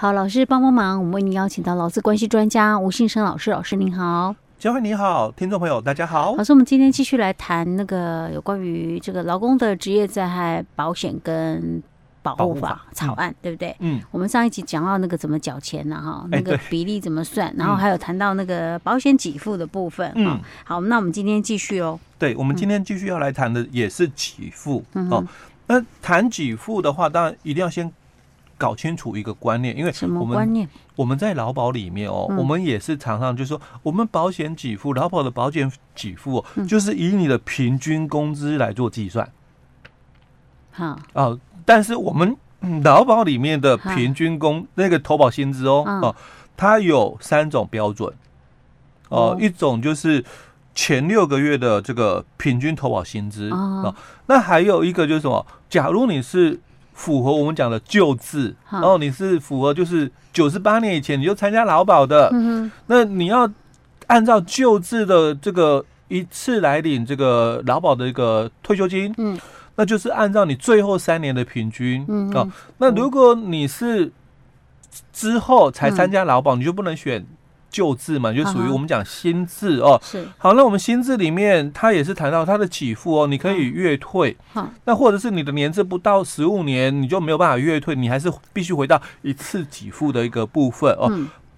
好，老师帮帮忙，我们为您邀请到劳资关系专家吴信生老师，老师您好。嘉惠你好，听众朋友大家好。老师，我们今天继续来谈那个有关于这个劳工的职业灾害保险跟保护法草案，对不对？嗯，我们上一集讲到那个怎么缴钱呢？哈，那个比例怎么算？欸、然后还有谈到那个保险给付的部分。嗯，好，那我们今天继续哦。对，我们今天继续要来谈的也是给付、嗯、哦。那谈给付的话，当然一定要先。搞清楚一个观念，因为我们我们在劳保里面哦，我们也是常常就是说，我们保险给付，劳保的保险给付，就是以你的平均工资来做计算。好啊，但是我们劳保里面的平均工那个投保薪资哦哦，它有三种标准。哦，一种就是前六个月的这个平均投保薪资啊，那还有一个就是什么？假如你是符合我们讲的旧制，然后你是符合就是九十八年以前你就参加劳保的，那你要按照旧制的这个一次来领这个劳保的一个退休金，那就是按照你最后三年的平均，哦，那如果你是之后才参加劳保，你就不能选。旧字嘛，就属于我们讲新制哦。是好，那我们新制里面，它也是谈到它的给付哦，你可以月退。好，那或者是你的年资不到十五年，你就没有办法月退，你还是必须回到一次给付的一个部分哦。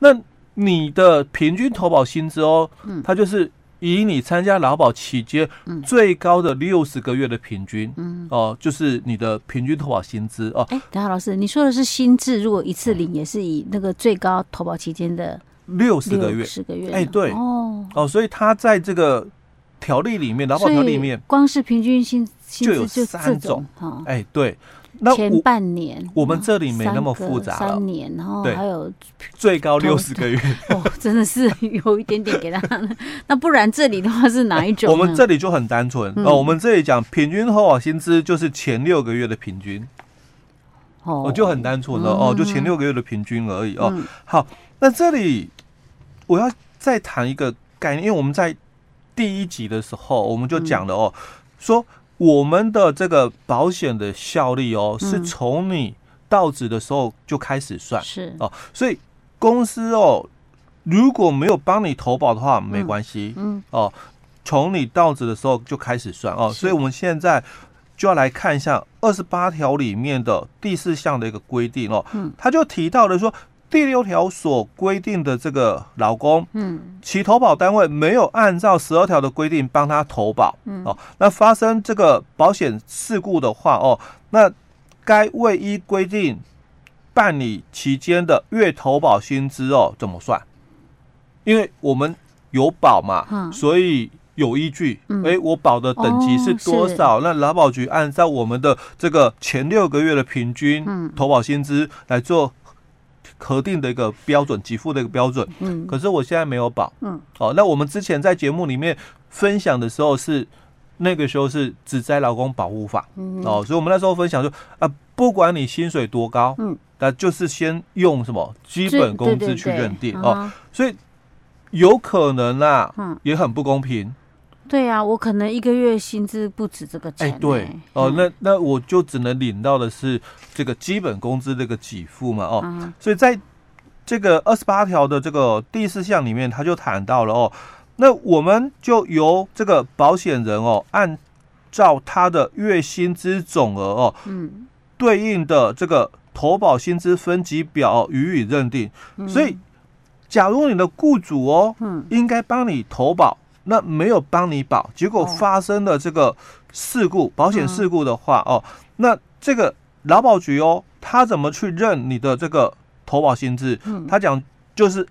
那你的平均投保薪资哦，它就是以你参加劳保期间最高的六十个月的平均，哦，就是你的平均投保薪资哦。哎，等下老师，你说的是新制，如果一次领也是以那个最高投保期间的。六十个月，十个月，哎，对，哦，哦，所以他在这个条例里面，劳保条例里面，光是平均薪就有三种，哎，对，那前半年我们这里没那么复杂，三年，然后还有最高六十个月，哦，真的是有一点点给他，那不然这里的话是哪一种？我们这里就很单纯。哦，我们这里讲平均后保薪资就是前六个月的平均，哦，就很单纯的哦，就前六个月的平均而已哦。好，那这里。我要再谈一个概念，因为我们在第一集的时候我们就讲了哦，说我们的这个保险的效力哦，是从你到职的时候就开始算，是。哦，所以公司哦如果没有帮你投保的话没关系，嗯哦，从你到职的时候就开始算哦，所以我们现在就要来看一下二十八条里面的第四项的一个规定哦，嗯，他就提到了说。第六条所规定的这个劳工，嗯，其投保单位没有按照十二条的规定帮他投保，嗯，哦，那发生这个保险事故的话，哦，那该未依规定办理期间的月投保薪资哦，怎么算？因为我们有保嘛，所以有依据。哎，我保的等级是多少？那劳保局按照我们的这个前六个月的平均投保薪资来做。核定的一个标准，给付的一个标准。嗯，可是我现在没有保。嗯，哦，那我们之前在节目里面分享的时候是那个时候是只灾劳工保护法。嗯，哦，所以我们那时候分享说啊，不管你薪水多高，嗯，那就是先用什么基本工资去认定哦。所以有可能啊，嗯，也很不公平。对呀、啊，我可能一个月薪资不止这个钱、欸。哎，对，哦、呃，那那我就只能领到的是这个基本工资这个给付嘛，哦，嗯、所以在这个二十八条的这个第四项里面，他就谈到了哦，那我们就由这个保险人哦，按照他的月薪资总额哦，嗯，对应的这个投保薪资分级表予以认定。所以，假如你的雇主哦，嗯，应该帮你投保。那没有帮你保，结果发生了这个事故，哦、保险事故的话，哦，那这个劳保局哦，他怎么去认你的这个投保薪资？嗯，他讲就是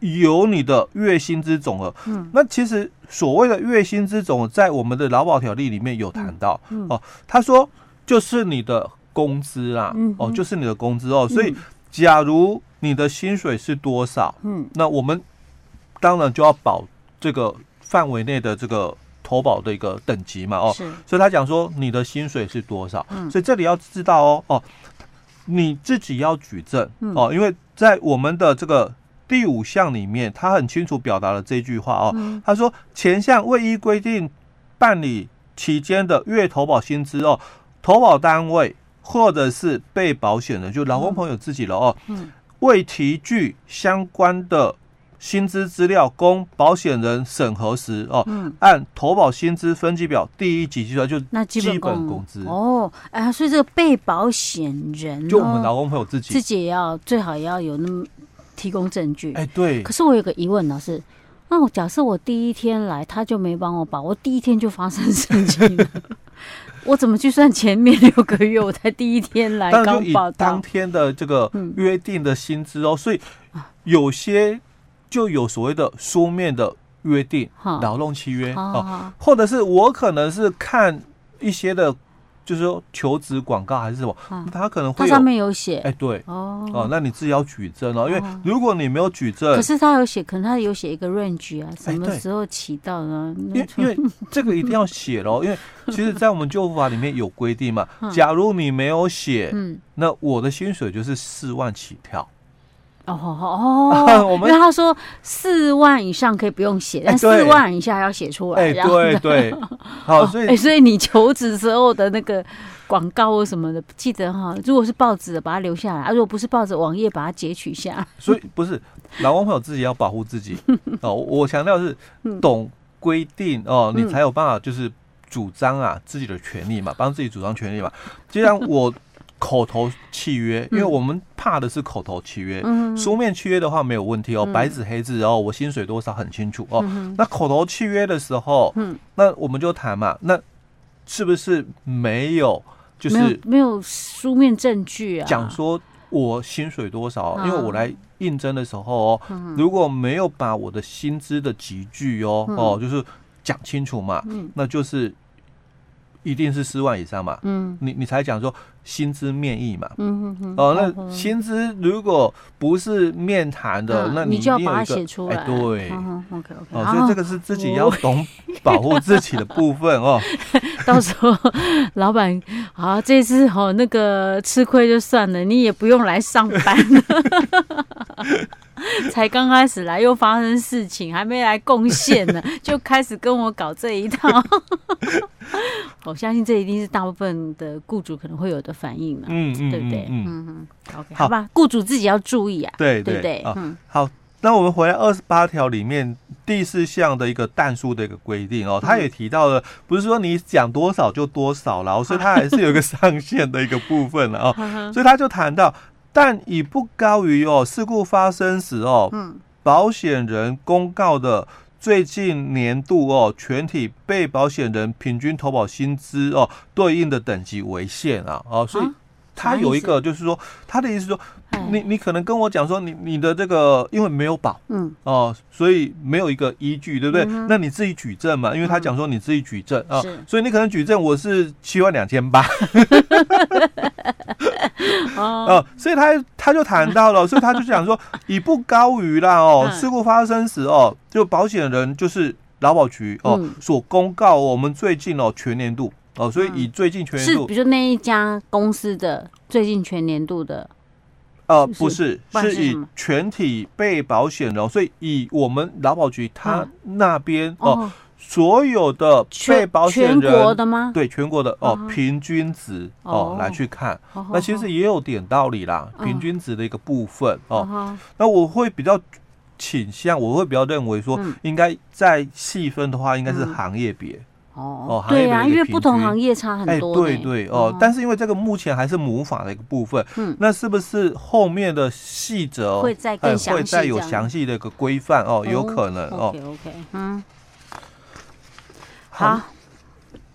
有你的月薪资总额。嗯，那其实所谓的月薪资总额，在我们的劳保条例里面有谈到。嗯，哦，他说就是你的工资啦。嗯，哦，就是你的工资哦。所以，假如你的薪水是多少？嗯，那我们当然就要保这个。范围内的这个投保的一个等级嘛，哦，所以他讲说你的薪水是多少，所以这里要知道哦，哦，你自己要举证哦，因为在我们的这个第五项里面，他很清楚表达了这句话哦，他说前项未依规定办理期间的月投保薪资哦，投保单位或者是被保险人，就劳工朋友自己了哦，未提具相关的薪资资料供保险人审核时哦，嗯、按投保薪资分级表第一级计算，就那基本工资哦。哎呀，所以这个被保险人、哦，就我们劳工朋友自己自己也要最好也要有那么提供证据。哎，对。可是我有个疑问老师那我假设我第一天来，他就没帮我保，我第一天就发生事情了。我怎么去算前面六个月？我才第一天来刚报到，当天的这个约定的薪资哦，所以有些就有所谓的书面的约定，劳动契约哦，或者是我可能是看一些的。就是说求职广告还是什么，啊、他可能会它上面有写，哎、欸，对，哦，哦，那你自己要举证哦，因为如果你没有举证，可是他有写，可能他有写一个 range 啊，什么时候起到呢？因为因为这个一定要写喽，因为其实，在我们就服法里面有规定嘛，假如你没有写，嗯，那我的薪水就是四万起跳。哦哦，我们因为他说四万以上可以不用写，但四万以下要写出来。哎，对对，好，所以哎，所以你求职时候的那个广告或什么的，记得哈，如果是报纸的，把它留下来；如果不是报纸网页，把它截取下。所以不是，老公朋友自己要保护自己 哦。我强调是懂规定哦，你才有办法就是主张啊自己的权利嘛，帮自己主张权利嘛。既然我。口头契约，因为我们怕的是口头契约。嗯，书面契约的话没有问题哦，白纸黑字，然后我薪水多少很清楚哦。那口头契约的时候，嗯，那我们就谈嘛，那是不是没有就是没有书面证据啊？讲说我薪水多少？因为我来应征的时候哦，如果没有把我的薪资的集聚哦哦，就是讲清楚嘛，那就是。一定是四万以上嘛？嗯，你你才讲说薪资面议嘛？嗯嗯嗯。哦，那薪资如果不是面谈的，那你就要把它写出来。对，OK OK。哦，所以这个是自己要懂保护自己的部分哦。到时候老板啊，这次哦那个吃亏就算了，你也不用来上班了。才刚开始来，又发生事情，还没来贡献呢，就开始跟我搞这一套。我相信这一定是大部分的雇主可能会有的反应嘛，嗯对不对？嗯嗯，OK，好吧，雇主自己要注意啊，对对对，嗯，好，那我们回来二十八条里面第四项的一个但书的一个规定哦，他也提到了，不是说你讲多少就多少了，所以他还是有一个上限的一个部分了哦，所以他就谈到。但已不高于哦，事故发生时哦，嗯，保险人公告的最近年度哦，全体被保险人平均投保薪资哦，对应的等级为限啊，哦，所以。他有一个，就是说，他的意思说，你你可能跟我讲说，你你的这个因为没有保，嗯，哦，所以没有一个依据，对不对？那你自己举证嘛，因为他讲说你自己举证啊，所以你可能举证我是七万两千八，哦，所以他他就谈到了，所以他就讲说，以不高于啦哦，事故发生时哦，就保险人就是劳保局哦所公告我们最近哦全年度。哦，所以以最近全年度，是比如说那一家公司的最近全年度的，呃，不是，是以全体被保险人，所以以我们劳保局他那边哦，所有的被保险人，全国的吗？对，全国的哦，平均值哦来去看，那其实也有点道理啦，平均值的一个部分哦，那我会比较倾向，我会比较认为说，应该再细分的话，应该是行业别。哦，对呀，因为不同行业差很多。哎对对哦，但是因为这个目前还是母法的一个部分，嗯，那是不是后面的细则会再更详细，会再有详细的一个规范哦？有可能哦。OK OK，嗯，好。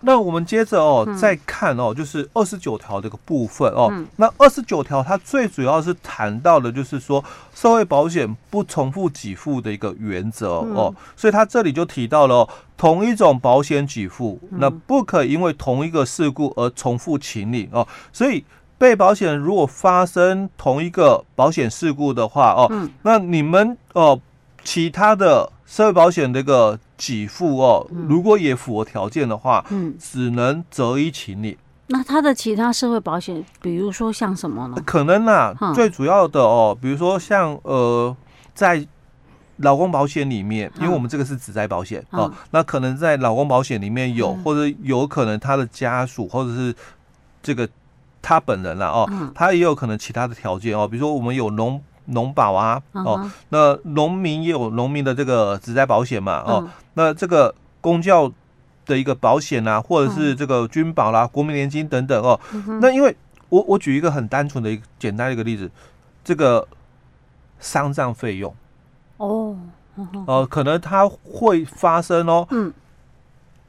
那我们接着哦，再看哦，就是二十九条这个部分哦。那二十九条它最主要是谈到的，就是说社会保险不重复给付的一个原则哦。所以它这里就提到了同一种保险给付，那不可因为同一个事故而重复请领哦。所以被保险人如果发生同一个保险事故的话哦，那你们哦其他的社会保险这个。给付哦，如果也符合条件的话，嗯，只能择一请领。那他的其他社会保险，比如说像什么呢？可能啊，嗯、最主要的哦，比如说像呃，在老公保险里面，因为我们这个是职灾保险、嗯、哦，那可能在老公保险里面有，嗯、或者有可能他的家属，或者是这个他本人了哦，嗯、他也有可能其他的条件哦，比如说我们有农。农保啊，哦，那农民也有农民的这个职灾保险嘛，哦，那这个公教的一个保险啊，或者是这个军保啦、国民年金等等哦，那因为我我举一个很单纯的一个简单的一个例子，这个丧葬费用。哦，哦，可能它会发生哦，嗯，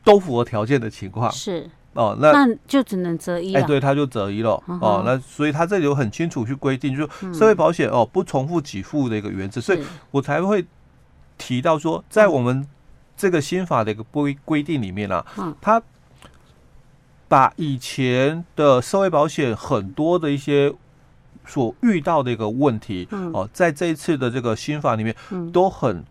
都符合条件的情况。是。哦，那那就只能择一了。哎，对，他就择一了。哦，那所以他这里有很清楚去规定，就是社会保险哦不重复给付的一个原则，所以我才会提到说，在我们这个新法的一个规规定里面啊，他把以前的社会保险很多的一些所遇到的一个问题，哦，在这一次的这个新法里面都很。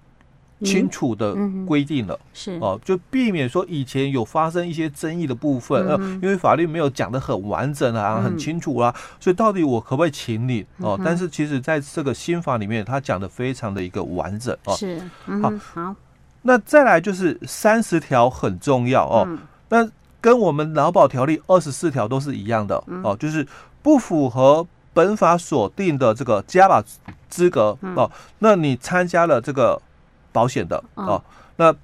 清楚的规定了，是。哦，就避免说以前有发生一些争议的部分，呃，因为法律没有讲的很完整啊，很清楚啊，所以到底我可不可以请你哦？但是其实在这个新法里面，它讲的非常的一个完整哦。是，好，好，那再来就是三十条很重要哦，那跟我们劳保条例二十四条都是一样的哦，就是不符合本法所定的这个加保资格哦，那你参加了这个。保险的哦，那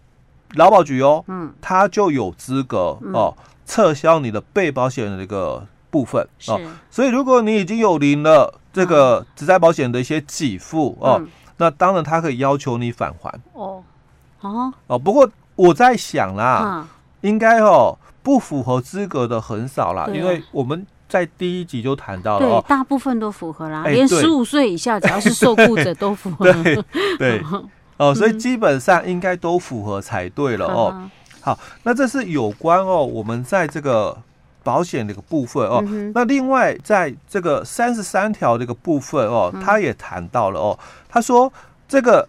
劳保局哦，嗯，他就有资格哦撤销你的被保险的一个部分哦。所以如果你已经有领了这个职灾保险的一些给付哦，那当然他可以要求你返还。哦。哦，不过我在想啦，应该哦不符合资格的很少啦，因为我们在第一集就谈到了，对，大部分都符合啦，连十五岁以下只要是受雇者都符合。对 对。哦，所以基本上应该都符合才对了哦。嗯、好，那这是有关哦，我们在这个保险的一个部分哦。嗯、那另外在这个三十三条这个部分哦，他也谈到了哦。他说这个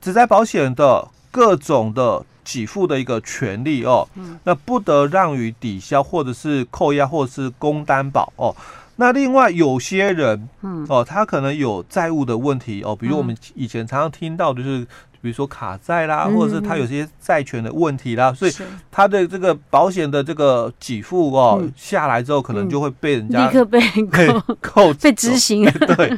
只在保险的各种的给付的一个权利哦，嗯、那不得让与抵消或者是扣押或者是公担保哦。那另外有些人，嗯，哦，他可能有债务的问题哦，比如我们以前常常听到的就是，比如说卡债啦，或者是他有些债权的问题啦，所以他的这个保险的这个给付哦下来之后，可能就会被人家立刻 被扣。扣被执行。对，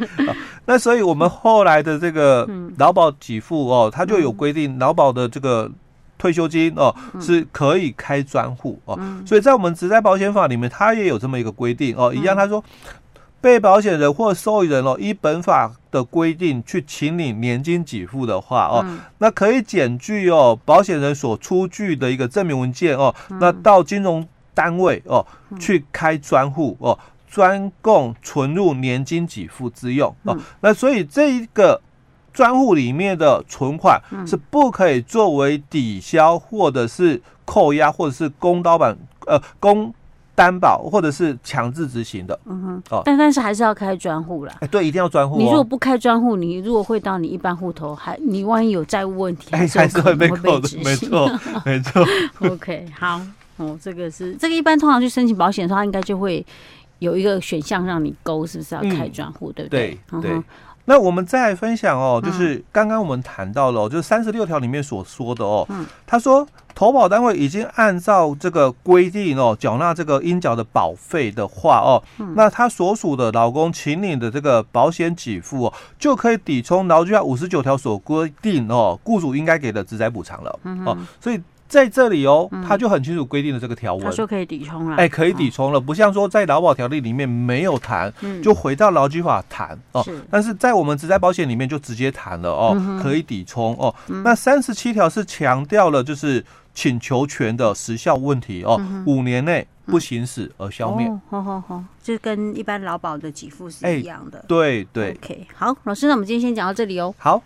那所以我们后来的这个劳保给付哦，他就有规定劳保的这个。退休金哦，是可以开专户哦，所以在我们职灾保险法里面，它也有这么一个规定哦。一样，他说，被保险人或受益人哦，依本法的规定去请领年金给付的话哦，那可以检具哦，保险人所出具的一个证明文件哦，那到金融单位哦去开专户哦，专供存入年金给付之用哦。那所以这一个。专户里面的存款是不可以作为抵消，或者是扣押，或者是公刀板呃公担保，或者是强制执行的。嗯哼，哦，但但是还是要开专户啦。哎，对，一定要专户。你如果不开专户，你如果汇到你一般户头，还你万一有债务问题，还是会被扣的。没错，没错。OK，好，哦，这个是这个一般通常去申请保险的时候，他应该就会有一个选项让你勾，是不是要开专户，对不对？对。那我们再来分享哦，就是刚刚我们谈到了，就是三十六条里面所说的哦，他说投保单位已经按照这个规定哦，缴纳这个应缴的保费的话哦，那他所属的老公请领的这个保险给付哦，就可以抵充劳基法五十九条所规定哦，雇主应该给的职灾补偿了哦，所以。在这里哦，他就很清楚规定了这个条文，他说可以抵充了，哎，可以抵充了，不像说在劳保条例里面没有谈，就回到劳基法谈哦。但是在我们职灾保险里面就直接谈了哦，可以抵充哦。那三十七条是强调了就是请求权的时效问题哦，五年内不行使而消灭。好好好，就跟一般劳保的给付是一样的。对对。OK，好，老师，那我们今天先讲到这里哦。好。